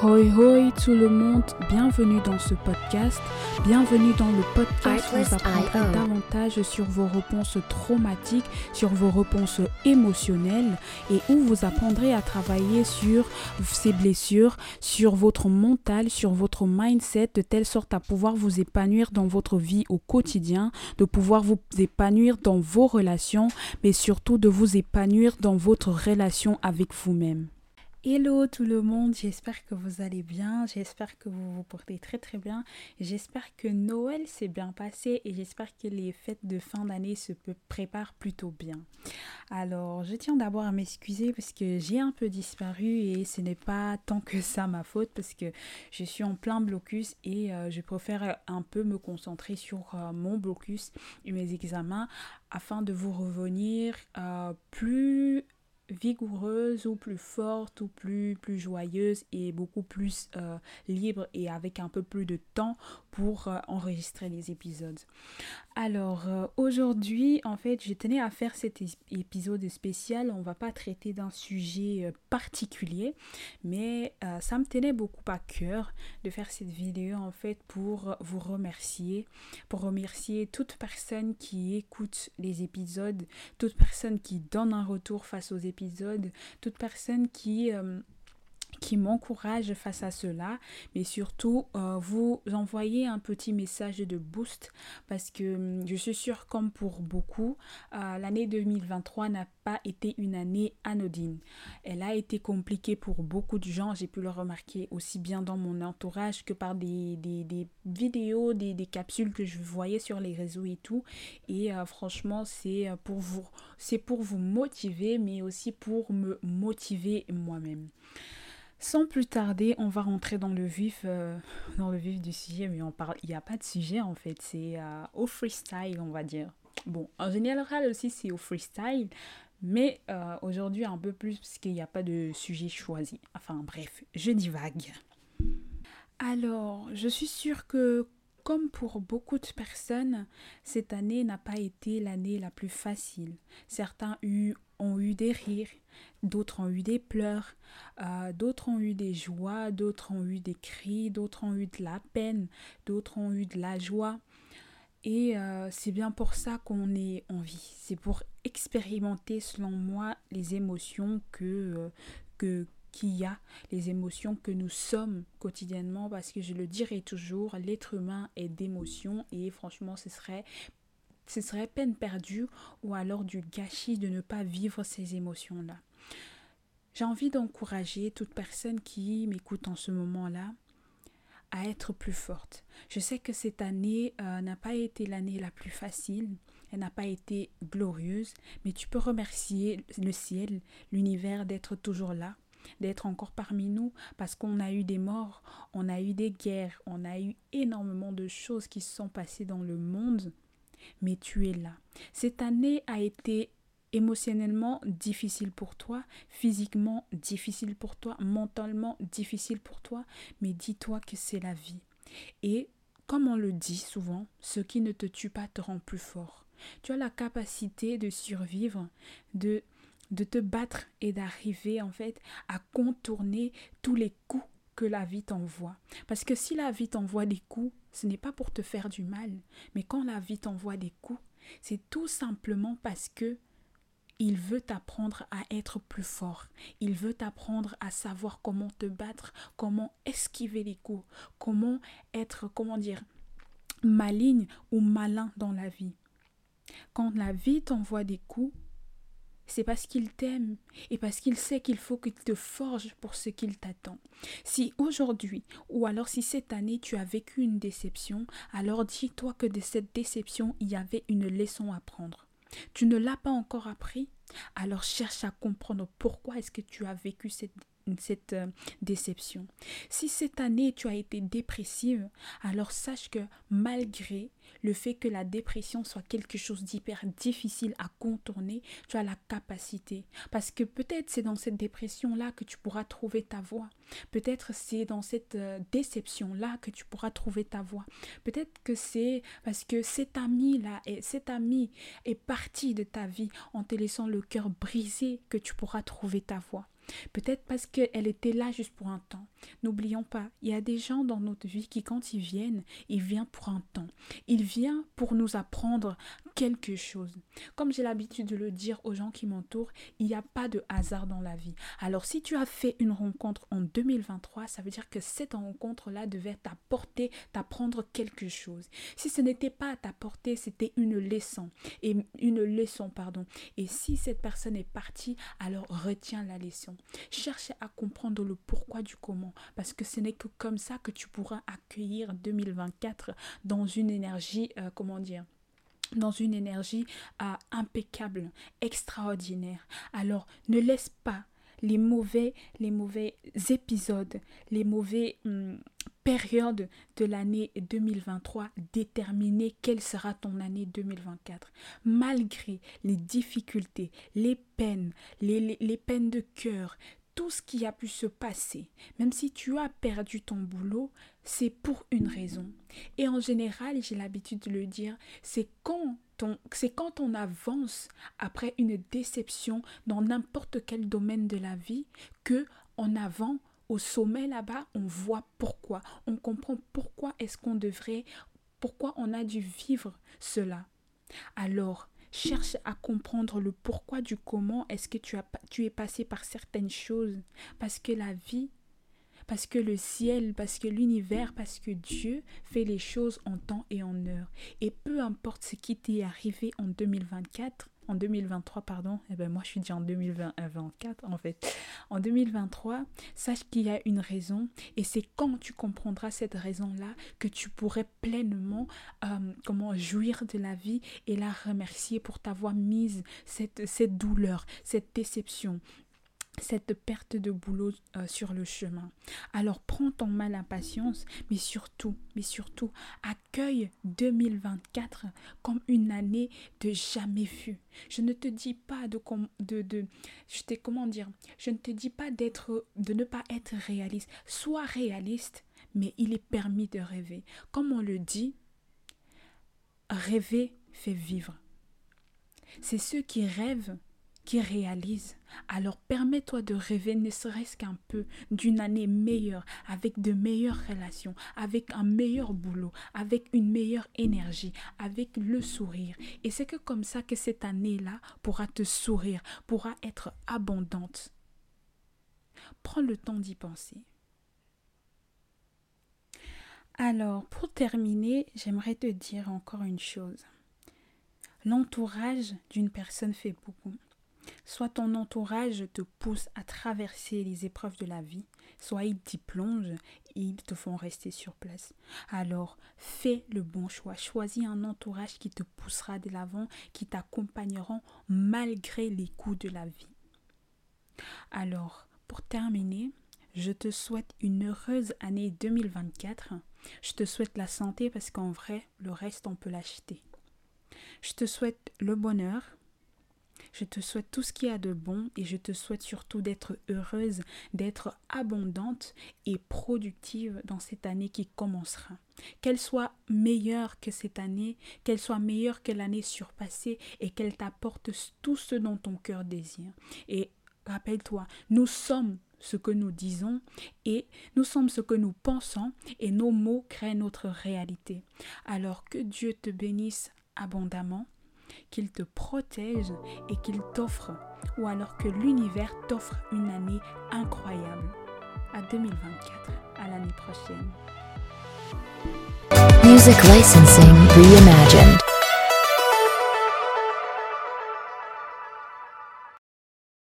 Hoi hoi tout le monde, bienvenue dans ce podcast. Bienvenue dans le podcast où vous apprendrez davantage sur vos réponses traumatiques, sur vos réponses émotionnelles et où vous apprendrez à travailler sur ces blessures, sur votre mental, sur votre mindset de telle sorte à pouvoir vous épanouir dans votre vie au quotidien, de pouvoir vous épanouir dans vos relations, mais surtout de vous épanouir dans votre relation avec vous-même. Hello tout le monde, j'espère que vous allez bien, j'espère que vous vous portez très très bien, j'espère que Noël s'est bien passé et j'espère que les fêtes de fin d'année se préparent plutôt bien. Alors je tiens d'abord à m'excuser parce que j'ai un peu disparu et ce n'est pas tant que ça ma faute parce que je suis en plein blocus et euh, je préfère un peu me concentrer sur euh, mon blocus et mes examens afin de vous revenir euh, plus vigoureuse ou plus forte ou plus, plus joyeuse et beaucoup plus euh, libre et avec un peu plus de temps pour euh, enregistrer les épisodes. Alors euh, aujourd'hui en fait je tenais à faire cet épisode spécial. On va pas traiter d'un sujet particulier mais ça me tenait beaucoup à cœur de faire cette vidéo en fait pour vous remercier, pour remercier toute personne qui écoute les épisodes, toute personne qui donne un retour face aux épisodes toute personne qui euh, qui m'encourage face à cela, mais surtout euh, vous envoyez un petit message de boost parce que hum, je suis sûre comme pour beaucoup, euh, l'année 2023 n'a pas été une année anodine. Elle a été compliquée pour beaucoup de gens, j'ai pu le remarquer aussi bien dans mon entourage que par des, des, vidéos, des, des, capsules que je voyais sur les réseaux et tout. Et euh, franchement, c'est pour vous, c'est pour vous motiver, mais aussi pour me motiver moi-même. Sans plus tarder, on va rentrer dans le vif, euh, dans le vif du sujet, mais on parle, il n'y a pas de sujet en fait, c'est euh, au freestyle, on va dire. Bon, en général aussi c'est au freestyle, mais euh, aujourd'hui un peu plus parce qu'il n'y a pas de sujet choisi. Enfin bref, je divague. Alors, je suis sûre que comme pour beaucoup de personnes, cette année n'a pas été l'année la plus facile. Certains ont eu des rires, d'autres ont eu des pleurs, euh, d'autres ont eu des joies, d'autres ont eu des cris, d'autres ont eu de la peine, d'autres ont eu de la joie. Et euh, c'est bien pour ça qu'on est en vie. C'est pour expérimenter, selon moi, les émotions que, euh, que, qu'il y a, les émotions que nous sommes quotidiennement, parce que je le dirai toujours, l'être humain est d'émotions et franchement ce serait ce serait peine perdue ou alors du gâchis de ne pas vivre ces émotions-là. J'ai envie d'encourager toute personne qui m'écoute en ce moment-là à être plus forte. Je sais que cette année euh, n'a pas été l'année la plus facile, elle n'a pas été glorieuse, mais tu peux remercier le ciel, l'univers d'être toujours là, d'être encore parmi nous parce qu'on a eu des morts, on a eu des guerres, on a eu énormément de choses qui se sont passées dans le monde, mais tu es là. Cette année a été émotionnellement difficile pour toi, physiquement difficile pour toi, mentalement difficile pour toi, mais dis-toi que c'est la vie. Et comme on le dit souvent, ce qui ne te tue pas te rend plus fort. Tu as la capacité de survivre, de de te battre et d'arriver en fait à contourner tous les coups la vie t'envoie. Parce que si la vie t'envoie des coups, ce n'est pas pour te faire du mal, mais quand la vie t'envoie des coups, c'est tout simplement parce que il veut t'apprendre à être plus fort. Il veut t'apprendre à savoir comment te battre, comment esquiver les coups, comment être, comment dire, maligne ou malin dans la vie. Quand la vie t'envoie des coups, c'est parce qu'il t'aime et parce qu'il sait qu'il faut qu'il te forge pour ce qu'il t'attend. Si aujourd'hui ou alors si cette année tu as vécu une déception, alors dis-toi que de cette déception il y avait une leçon à prendre. Tu ne l'as pas encore appris, alors cherche à comprendre pourquoi est-ce que tu as vécu cette cette euh, déception. Si cette année tu as été dépressive, alors sache que malgré le fait que la dépression soit quelque chose d'hyper difficile à contourner, tu as la capacité. Parce que peut-être c'est dans cette dépression-là que tu pourras trouver ta voie. Peut-être c'est dans cette euh, déception-là que tu pourras trouver ta voie. Peut-être que c'est parce que cet ami-là, cet ami est parti de ta vie en te laissant le cœur brisé que tu pourras trouver ta voie. Peut-être parce qu'elle était là juste pour un temps. N'oublions pas, il y a des gens dans notre vie qui, quand ils viennent, ils viennent pour un temps. Ils viennent pour nous apprendre quelque chose. Comme j'ai l'habitude de le dire aux gens qui m'entourent, il n'y a pas de hasard dans la vie. Alors si tu as fait une rencontre en 2023, ça veut dire que cette rencontre-là devait t'apporter, t'apprendre quelque chose. Si ce n'était pas à t'apporter, c'était une leçon. Et une leçon, pardon. Et si cette personne est partie, alors retiens la leçon. Cherche à comprendre le pourquoi du comment. Parce que ce n'est que comme ça que tu pourras accueillir 2024 dans une énergie, euh, comment dire, dans une énergie euh, impeccable, extraordinaire. Alors ne laisse pas les mauvais, les mauvais épisodes, les mauvais hum, périodes de l'année 2023 déterminer quelle sera ton année 2024. Malgré les difficultés, les peines, les, les peines de cœur, tout ce qui a pu se passer, même si tu as perdu ton boulot, c'est pour une raison. Et en général, j'ai l'habitude de le dire, c'est quand c'est quand on avance après une déception dans n'importe quel domaine de la vie que en avant au sommet là-bas, on voit pourquoi, on comprend pourquoi est-ce qu'on devrait pourquoi on a dû vivre cela. Alors, Cherche à comprendre le pourquoi du comment est-ce que tu, as, tu es passé par certaines choses. Parce que la vie, parce que le ciel, parce que l'univers, parce que Dieu fait les choses en temps et en heure. Et peu importe ce qui t'est arrivé en 2024, en 2023, pardon, eh ben moi je suis déjà en 2024 en fait. En 2023, sache qu'il y a une raison. Et c'est quand tu comprendras cette raison-là que tu pourrais pleinement euh, comment jouir de la vie et la remercier pour t'avoir mise cette, cette douleur, cette déception, cette perte de boulot euh, sur le chemin. Alors prends ton mal à patience, mais surtout, mais surtout, accueille 2024 comme une année de jamais vue. Je ne te dis pas de, de, de je t'ai comment dire, je ne te dis pas d'être, de ne pas être réaliste. Sois réaliste, mais il est permis de rêver. Comme on le dit, rêver fait vivre. C'est ceux qui rêvent qui réalise. Alors permets-toi de rêver ne serait-ce qu'un peu d'une année meilleure, avec de meilleures relations, avec un meilleur boulot, avec une meilleure énergie, avec le sourire. Et c'est que comme ça que cette année-là pourra te sourire, pourra être abondante. Prends le temps d'y penser. Alors, pour terminer, j'aimerais te dire encore une chose. L'entourage d'une personne fait beaucoup. Soit ton entourage te pousse à traverser les épreuves de la vie, soit ils t'y plongent et ils te font rester sur place. Alors, fais le bon choix. Choisis un entourage qui te poussera de l'avant, qui t'accompagneront malgré les coups de la vie. Alors, pour terminer, je te souhaite une heureuse année 2024. Je te souhaite la santé parce qu'en vrai, le reste, on peut l'acheter. Je te souhaite le bonheur, je te souhaite tout ce qu'il y a de bon et je te souhaite surtout d'être heureuse, d'être abondante et productive dans cette année qui commencera. Qu'elle soit meilleure que cette année, qu'elle soit meilleure que l'année surpassée et qu'elle t'apporte tout ce dont ton cœur désire. Et rappelle-toi, nous sommes ce que nous disons et nous sommes ce que nous pensons et nos mots créent notre réalité. Alors que Dieu te bénisse abondamment qu'il te protège et qu'il t'offre, ou alors que l'univers t'offre une année incroyable. À 2024, à l'année prochaine.